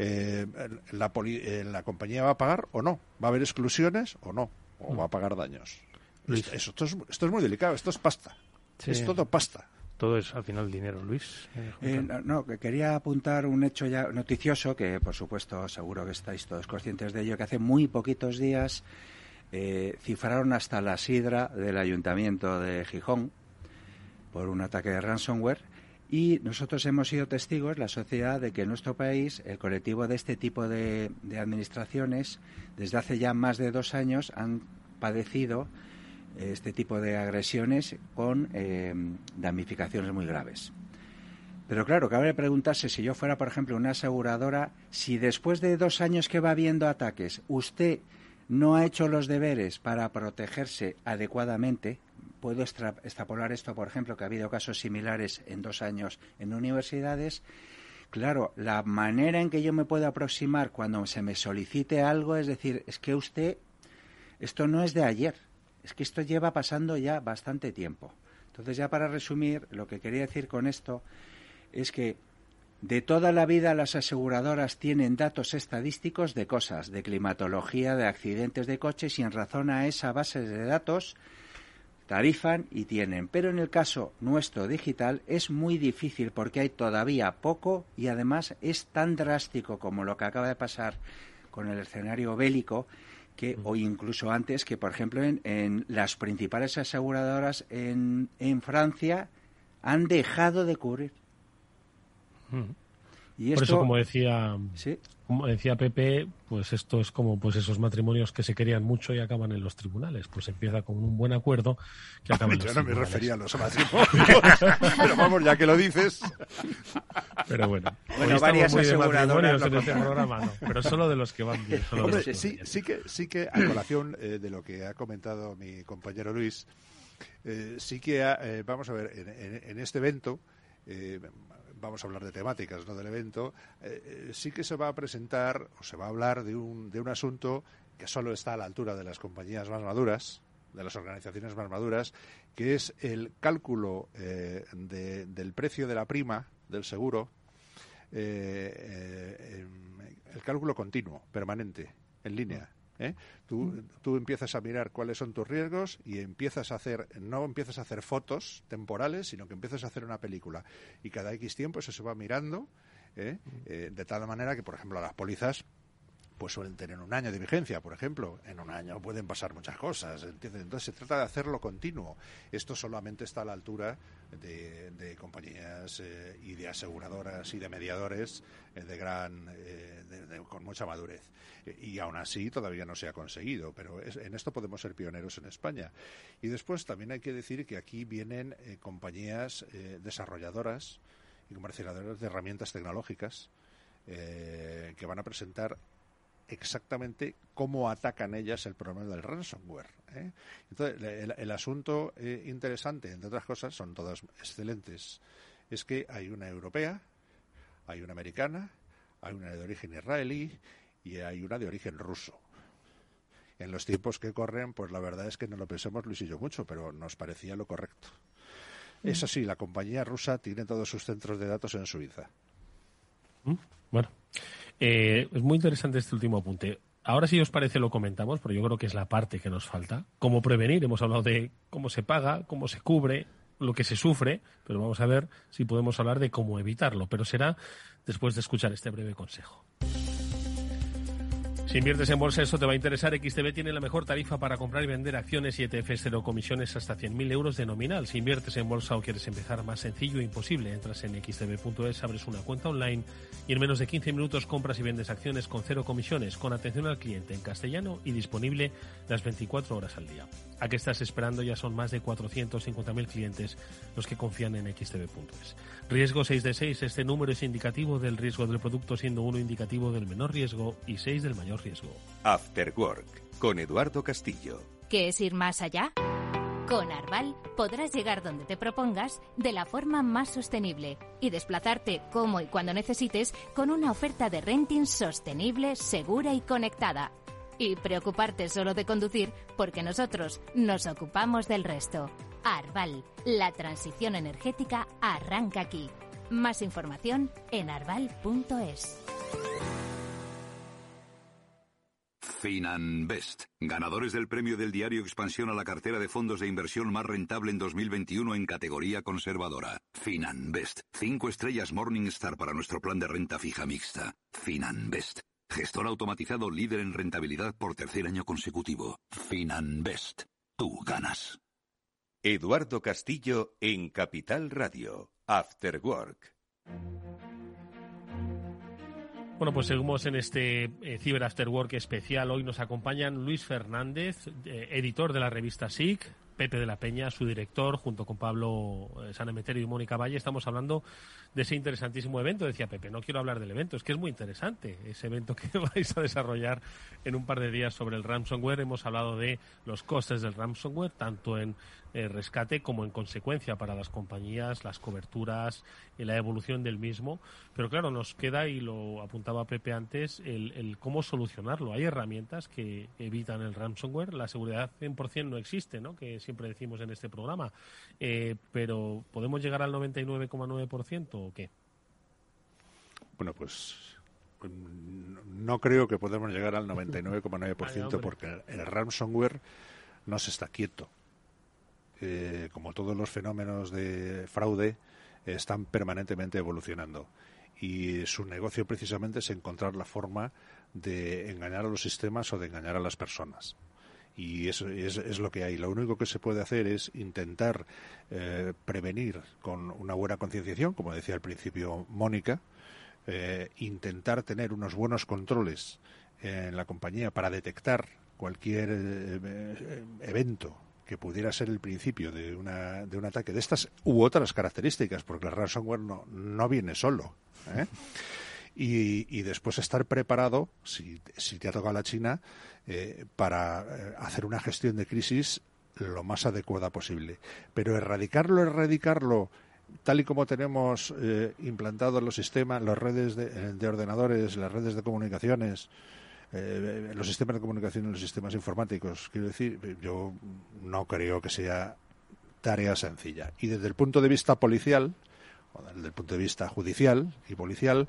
F: Eh, la, poli- eh, la compañía va a pagar o no, va a haber exclusiones o no, o va a pagar daños.
D: Luis.
F: Esto, esto es, esto es muy delicado, esto es pasta.
D: Sí.
F: Es todo pasta.
D: Todo es al final dinero, Luis. Eh,
G: Eh, no, no, que quería apuntar un hecho ya noticioso, que por supuesto seguro que estáis todos conscientes de ello, que hace muy poquitos días eh, cifraron hasta la sidra del ayuntamiento de Gijón por un ataque de ransomware y nosotros hemos sido testigos, la sociedad, de que en nuestro país el colectivo de este tipo de, administraciones desde hace ya más de dos años han padecido eh, este tipo de agresiones con eh, damnificaciones muy graves. Pero claro, cabe preguntarse si yo fuera, por ejemplo, una aseguradora, si después de dos años que va habiendo ataques, usted no ha hecho los deberes para protegerse adecuadamente, puedo extra- extrapolar esto, por ejemplo, que ha habido casos similares en dos años en universidades. Claro, la manera en que yo me puedo aproximar cuando se me solicite algo es decir, es que usted, esto no es de ayer, es que esto lleva pasando ya bastante tiempo. Entonces, ya para resumir, lo que quería decir con esto es que de toda la vida las aseguradoras tienen datos estadísticos de cosas, de climatología, de accidentes de coches y en razón a esa base de datos tarifan y tienen. Pero en el caso nuestro digital es muy difícil porque hay todavía poco y además es tan drástico como lo que acaba de pasar con el escenario bélico que o incluso antes que por ejemplo en, en las principales aseguradoras en, en Francia han dejado de cubrir. Y
B: Por
G: esto,
B: eso, como decía,
G: sí,
B: como decía Pepe, pues esto es como pues esos matrimonios que se querían mucho y acaban en los tribunales. Pues empieza con un buen acuerdo que acaba en los
F: Yo no me
B: tribunales.
F: refería a los matrimonios, pero vamos, ya que lo dices.
B: Pero bueno,
G: Bueno, varias
B: muy de
G: aseguradoras
B: matrimonios en este programa, no, pero solo de los que van bien. solo de
F: Hombre,
B: los que
F: sí, sí que, sí que a colación eh, de lo que ha comentado mi compañero Luis, eh, sí que, ha- eh, vamos a ver, en, en- en este evento, eh, vamos a hablar de temáticas, no del evento, eh, eh, sí que se va a presentar o se va a hablar de un, de un asunto que solo está a la altura de las compañías más maduras, de las organizaciones más maduras, que es el cálculo eh, de- del precio de la prima del seguro, eh, el cálculo continuo, permanente, en línea. ¿Eh? Tú, tú empiezas a mirar cuáles son tus riesgos y empiezas a hacer, no empiezas a hacer fotos temporales, sino que empiezas a hacer una película. Y cada X tiempo eso se va mirando, ¿eh? Eh, de tal manera que, por ejemplo, las pólizas pues suelen tener un año de vigencia, por ejemplo. En un año pueden pasar muchas cosas. Entonces se trata de hacerlo continuo. Esto solamente está a la altura de, compañías eh, y de aseguradoras y de mediadores eh, de gran, eh, con mucha madurez. y aún así todavía no se ha conseguido, pero en esto podemos ser pioneros en España. Y después también hay que decir que aquí vienen compañías desarrolladoras y comercializadoras de herramientas tecnológicas que van a presentar exactamente cómo atacan ellas el problema del ransomware. ¿eh? Entonces, el, asunto eh, interesante, entre otras cosas, son todas excelentes, es que hay una europea, hay una americana, hay una de origen israelí y hay una de origen ruso. En los tiempos que corren, pues la verdad es que no lo pensemos Luis y yo mucho, pero nos parecía lo correcto. Mm. Eso sí, la compañía rusa tiene todos sus centros de datos en Suiza.
B: Mm, bueno, eh, es muy interesante este último apunte. Ahora, si os parece, lo comentamos, pero yo creo que es la parte que nos falta. Cómo prevenir, hemos hablado de cómo se paga, cómo se cubre, lo que se sufre, pero vamos a ver si podemos hablar de cómo evitarlo. Pero será después de escuchar este breve consejo. Si inviertes en bolsa, eso te va a interesar. XTB tiene la mejor tarifa para comprar y vender acciones y ETFs cero comisiones hasta 100.000 euros de nominal. Si inviertes en bolsa o quieres empezar más sencillo e imposible, entras en xtb.es, abres una cuenta online y en menos de 15 minutos compras y vendes acciones con cero comisiones, con atención al cliente en castellano y disponible las 24 horas al día. ¿A qué estás esperando? Ya son más de 450.000 clientes los que confían en xtb.es. Riesgo 6 de 6. Este número es indicativo del riesgo del producto, siendo uno indicativo del menor riesgo y 6 del mayor riesgo.
A: After Work, con Eduardo Castillo.
H: ¿Qué es ir más allá? Con Arval podrás llegar donde te propongas de la forma más sostenible y desplazarte como y cuando necesites con una oferta de renting sostenible, segura y conectada. Y preocuparte solo de conducir porque nosotros nos ocupamos del resto. Arval, la transición energética arranca aquí. Más información en arval.es.
I: Finanbest, ganadores del premio del diario Expansión a la cartera de fondos de inversión más rentable en 2021 en categoría conservadora. Finanbest, cinco estrellas Morningstar para nuestro plan de renta fija mixta. Finanbest, gestor automatizado líder en rentabilidad por tercer año consecutivo. Finanbest, tú ganas.
A: Eduardo Castillo en Capital Radio, After Work.
B: Bueno, pues seguimos en este eh, Cyber After Work especial. Hoy nos acompañan Luis Fernández, eh, editor de la revista SIC, Pepe de la Peña, su director, junto con Pablo eh, Sanemeterio y Mónica Valle. Estamos hablando de ese interesantísimo evento. Decía Pepe, no quiero hablar del evento, es que es muy interesante ese evento que vais a desarrollar en un par de días sobre el ransomware. Hemos hablado de los costes del ransomware, tanto en eh, rescate como en consecuencia para las compañías, las coberturas y la evolución del mismo. Pero claro, nos queda, y lo apuntaba Pepe antes, el, cómo solucionarlo. Hay herramientas que evitan el ransomware. La seguridad 100% no existe, ¿no? que siempre decimos en este programa. Eh, pero ¿podemos llegar al 99,9% o qué?
F: Bueno, pues no creo que podamos llegar al 99,9% porque el ransomware no se está quieto. Eh, como todos los fenómenos de fraude, están permanentemente evolucionando. Y su negocio precisamente es encontrar la forma de engañar a los sistemas o de engañar a las personas. Y eso es, lo que hay. Lo único que se puede hacer es intentar eh, prevenir con una buena concienciación, como decía al principio Mónica, eh, intentar tener unos buenos controles en la compañía para detectar cualquier evento que pudiera ser el principio de, una, de un ataque de estas u otras características, porque el ransomware no, no viene solo. ¿eh? Y, después estar preparado, si, si, te ha tocado la China, eh, para eh, hacer una gestión de crisis lo más adecuada posible. Pero erradicarlo, erradicarlo, tal y como tenemos implantado los sistemas, las redes de, de ordenadores, las redes de comunicaciones, eh, los sistemas de comunicación y los sistemas informáticos. Quiero decir, yo no creo que sea tarea sencilla. Y desde el punto de vista policial, o desde el punto de vista judicial y policial,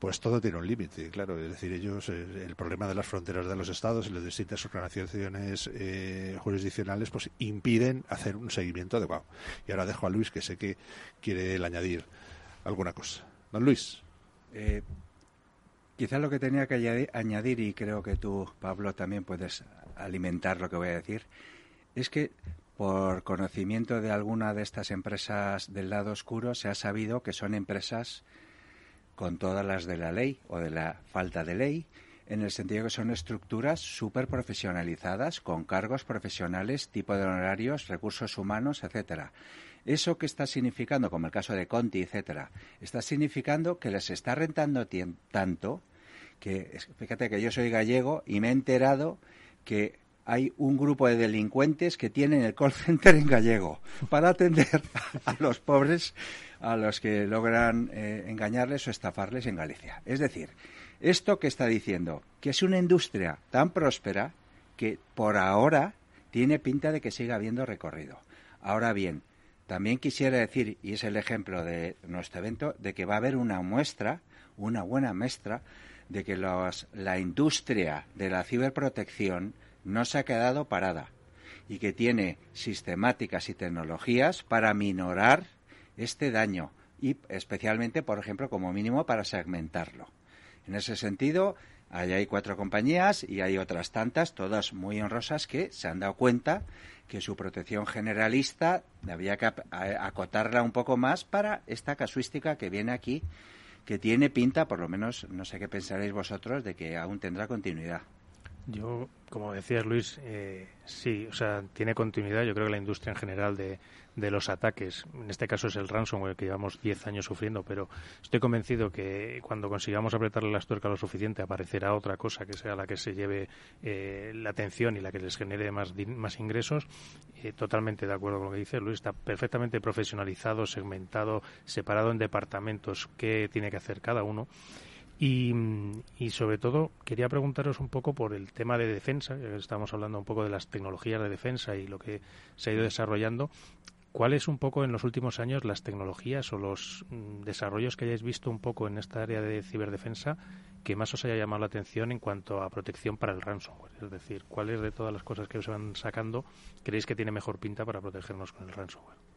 F: pues todo tiene un límite, claro. Es decir, ellos, eh, el problema de las fronteras de los estados y las distintas organizaciones eh, jurisdiccionales, pues impiden hacer un seguimiento adecuado. Y ahora dejo a Luis, que sé que quiere añadir alguna cosa. Don Luis.
G: Eh, quizás lo que tenía que añadir, y creo que tú, Pablo, también puedes alimentar lo que voy a decir, es que por conocimiento de alguna de estas empresas del lado oscuro se ha sabido que son empresas con todas las de la ley o de la falta de ley, en el sentido que son estructuras súper profesionalizadas, con cargos profesionales, tipo de honorarios, recursos humanos, etcétera. Eso que está significando, como el caso de Conti, etcétera, está significando que les está rentando tanto que, fíjate que yo soy gallego y me he enterado que hay un grupo de delincuentes que tienen el call center en gallego para atender a los pobres a los que logran eh, engañarles o estafarles en Galicia. Es decir, esto que está diciendo, que es una industria tan próspera que por ahora tiene pinta de que siga habiendo recorrido. Ahora bien, también quisiera decir, y es el ejemplo de nuestro evento, de que va a haber una muestra, una buena muestra, de que la industria de la ciberprotección no se ha quedado parada y que tiene sistemáticas y tecnologías para minorar este daño y especialmente, por ejemplo, como mínimo para segmentarlo. En ese sentido, ahí hay cuatro compañías y hay otras tantas, todas muy honrosas, que se han dado cuenta que su protección generalista había que acotarla un poco más para esta casuística que viene aquí, que tiene pinta, por lo menos, no sé qué pensaréis vosotros, de que aún tendrá continuidad.
D: Yo, como decías Luis, eh, sí, o sea, tiene continuidad. Yo creo que la industria en general de, de los ataques, en este caso es el ransomware que llevamos 10 años sufriendo, pero estoy convencido que cuando consigamos apretarle las tuercas lo suficiente aparecerá otra cosa que sea la que se lleve eh, la atención y la que les genere más, más ingresos. Eh, totalmente de acuerdo con lo que dice Luis, está perfectamente profesionalizado, segmentado, separado en departamentos qué tiene que hacer cada uno. Y, sobre todo quería preguntaros un poco por el tema de defensa, estamos hablando un poco de las tecnologías de defensa y lo que se ha ido desarrollando. ¿Cuáles un poco en los últimos años las tecnologías o los mm, desarrollos que hayáis visto un poco en esta área de ciberdefensa que más os haya llamado la atención en cuanto a protección para el ransomware? Es decir, ¿cuáles de todas las cosas que os van sacando creéis que tiene mejor pinta para protegernos con el ransomware?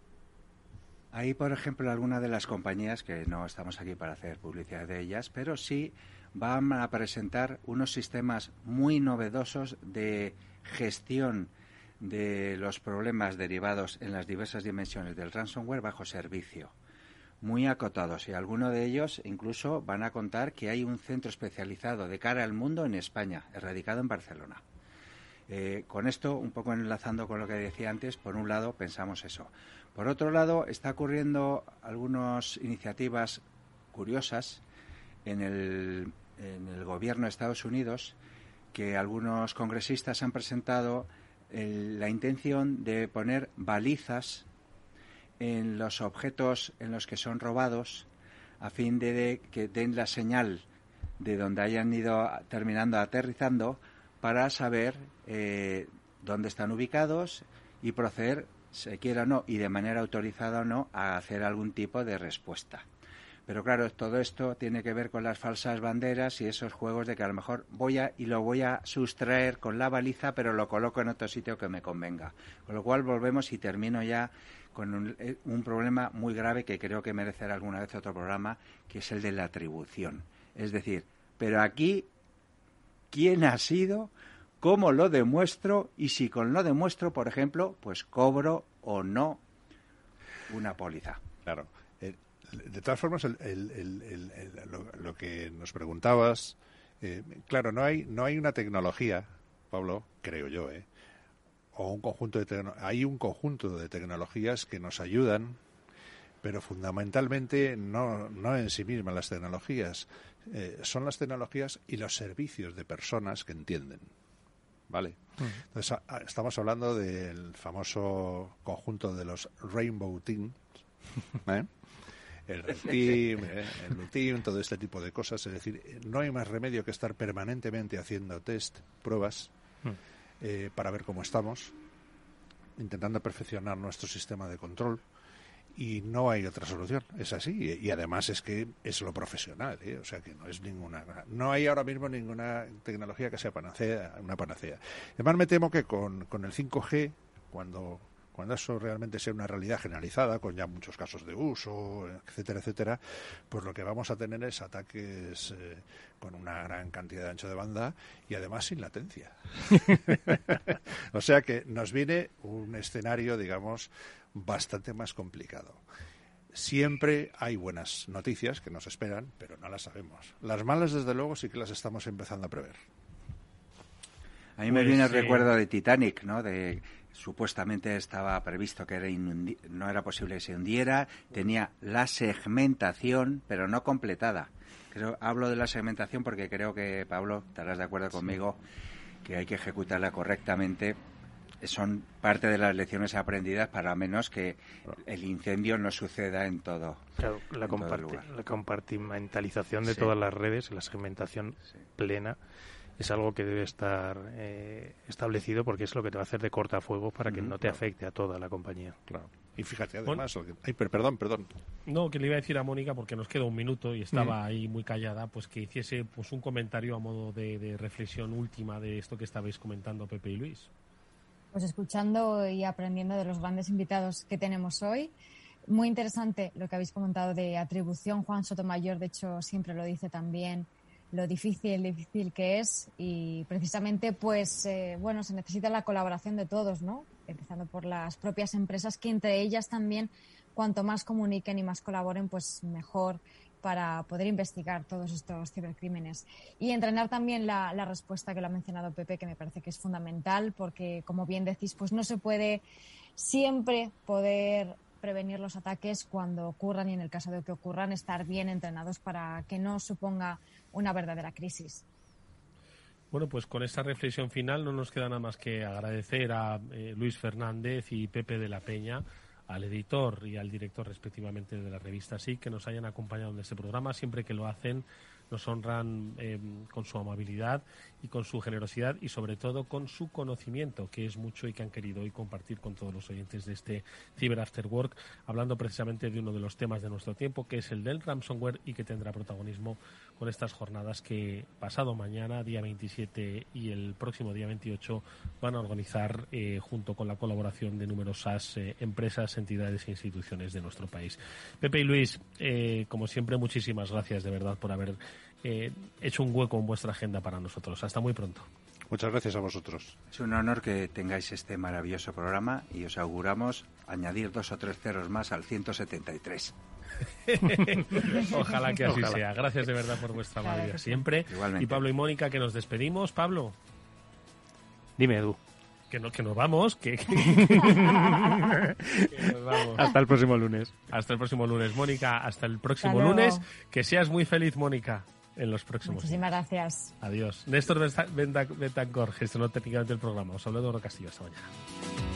G: Hay, por ejemplo, algunas de las compañías, que no estamos aquí para hacer publicidad de ellas, pero sí van a presentar unos sistemas muy novedosos de gestión de los problemas derivados en las diversas dimensiones del ransomware bajo servicio, muy acotados. Y algunos de ellos incluso van a contar que hay un centro especializado de cara al mundo en España, erradicado en Barcelona. Eh, con esto, un poco enlazando con lo que decía antes, por un lado pensamos eso. Por otro lado, está ocurriendo algunas iniciativas curiosas en el, gobierno de Estados Unidos que algunos congresistas han presentado la intención de poner balizas en los objetos en los que son robados a fin de, que den la señal de donde hayan ido terminando aterrizando para saber eh, dónde están ubicados y proceder se quiera o no, y de manera autorizada o no, a hacer algún tipo de respuesta. Pero claro, todo esto tiene que ver con las falsas banderas y esos juegos de que a lo mejor voy a y lo voy a sustraer con la baliza, pero lo coloco en otro sitio que me convenga. Con lo cual volvemos y termino ya con un, eh, un problema muy grave que creo que merecerá alguna vez otro programa, que es el de la atribución. Es decir, pero aquí, ¿quién ha sido? Cómo lo demuestro y si con lo demuestro, por ejemplo, pues cobro o no una póliza.
F: Claro. Eh, de todas formas, lo, que nos preguntabas, eh, claro, no hay, no hay una tecnología, Pablo, creo yo, eh, o un conjunto de hay un conjunto de tecnologías que nos ayudan, pero fundamentalmente no, no en sí mismas las tecnologías, eh, son las tecnologías y los servicios de personas que entienden. ¿Vale? Entonces, estamos hablando del famoso conjunto de los Rainbow Teams, ¿eh? el Red Team, ¿eh? el Blue Team, todo este tipo de cosas. Es decir, no hay más remedio que estar permanentemente haciendo test, pruebas, mm. eh, para ver cómo estamos, intentando perfeccionar nuestro sistema de control y no hay otra solución. Es así. Y, además es que es lo profesional, ¿eh? o sea que no es ninguna. No hay ahora mismo ninguna tecnología que sea panacea, una panacea. Además, me temo que con, con el 5G, cuando cuando eso realmente sea una realidad generalizada, con ya muchos casos de uso, etcétera, etcétera, pues lo que vamos a tener es ataques eh, con una gran cantidad de ancho de banda y además sin latencia. o sea que nos viene un escenario, digamos, bastante más complicado. Siempre hay buenas noticias que nos esperan, pero no las sabemos. Las malas, desde luego, sí que las estamos empezando a prever.
G: A mí me pues viene el recuerdo de Titanic, ¿no? De supuestamente estaba previsto que era no era posible que se hundiera, tenía la segmentación, pero no completada. Creo, hablo de la segmentación porque creo que, Pablo, estarás de acuerdo conmigo, que hay que ejecutarla correctamente. Son parte de las lecciones aprendidas para menos que el incendio no suceda en todo.
D: Claro, la, la compartimentalización de todas las redes, la segmentación plena es algo que debe estar eh, establecido porque es lo que te va a hacer de cortafuego para que no te afecte a toda la compañía.
F: Claro. Y fíjate, además, perdón, perdón.
B: No, que le iba a decir a Mónica, porque nos queda un minuto y estaba ahí muy callada, pues que hiciese pues un comentario a modo de, reflexión última de esto que estabais comentando Pepe y Luis.
C: Pues escuchando y aprendiendo de los grandes invitados que tenemos hoy, muy interesante lo que habéis comentado de atribución. Juan Sotomayor, de hecho, siempre lo dice también lo difícil, difícil que es y precisamente pues eh, bueno se necesita la colaboración de todos, ¿no? Empezando por las propias empresas que entre ellas también cuanto más comuniquen y más colaboren pues mejor para poder investigar todos estos cibercrímenes. Y entrenar también la, respuesta que lo ha mencionado Pepe, que me parece que es fundamental, porque, como bien decís, pues no se puede siempre poder prevenir los ataques cuando ocurran y en el caso de que ocurran, estar bien entrenados para que no suponga una verdadera crisis.
B: Bueno, pues con esta reflexión final no nos queda nada más que agradecer a eh, Luis Fernández y Pepe de la Peña, al editor y al director respectivamente de la revista SIC, que nos hayan acompañado en este programa. Siempre que lo hacen nos honran eh, con su amabilidad y con su generosidad y sobre todo con su conocimiento, que es mucho y que han querido hoy compartir con todos los oyentes de este Cyber After Work, hablando precisamente de uno de los temas de nuestro tiempo, que es el del ransomware y que tendrá protagonismo con estas jornadas que pasado mañana, día 27 y el próximo día 28 van a organizar eh, junto con la colaboración de numerosas eh, empresas, entidades e instituciones de nuestro país. Pepe y Luis, como siempre, muchísimas gracias de verdad por haber eh, hecho un hueco en vuestra agenda para nosotros. Hasta muy pronto.
F: Muchas gracias a vosotros.
G: Es un honor que tengáis este maravilloso programa y os auguramos añadir dos o tres ceros más al 173.
B: Ojalá que así sea. Gracias de verdad por vuestra amabilidad siempre. Y Pablo y Mónica, que nos despedimos. Pablo.
D: Dime, Edu.
B: Que, no, que nos vamos. Que,
D: Hasta el próximo lunes.
B: Hasta el próximo lunes. Mónica, hasta el próximo lunes. Que seas muy feliz, Mónica en los próximos
C: Muchísimas gracias.
B: Adiós. Néstor Betancor, gestionó técnicamente el programa. Os hablo de Castillo. Hasta mañana.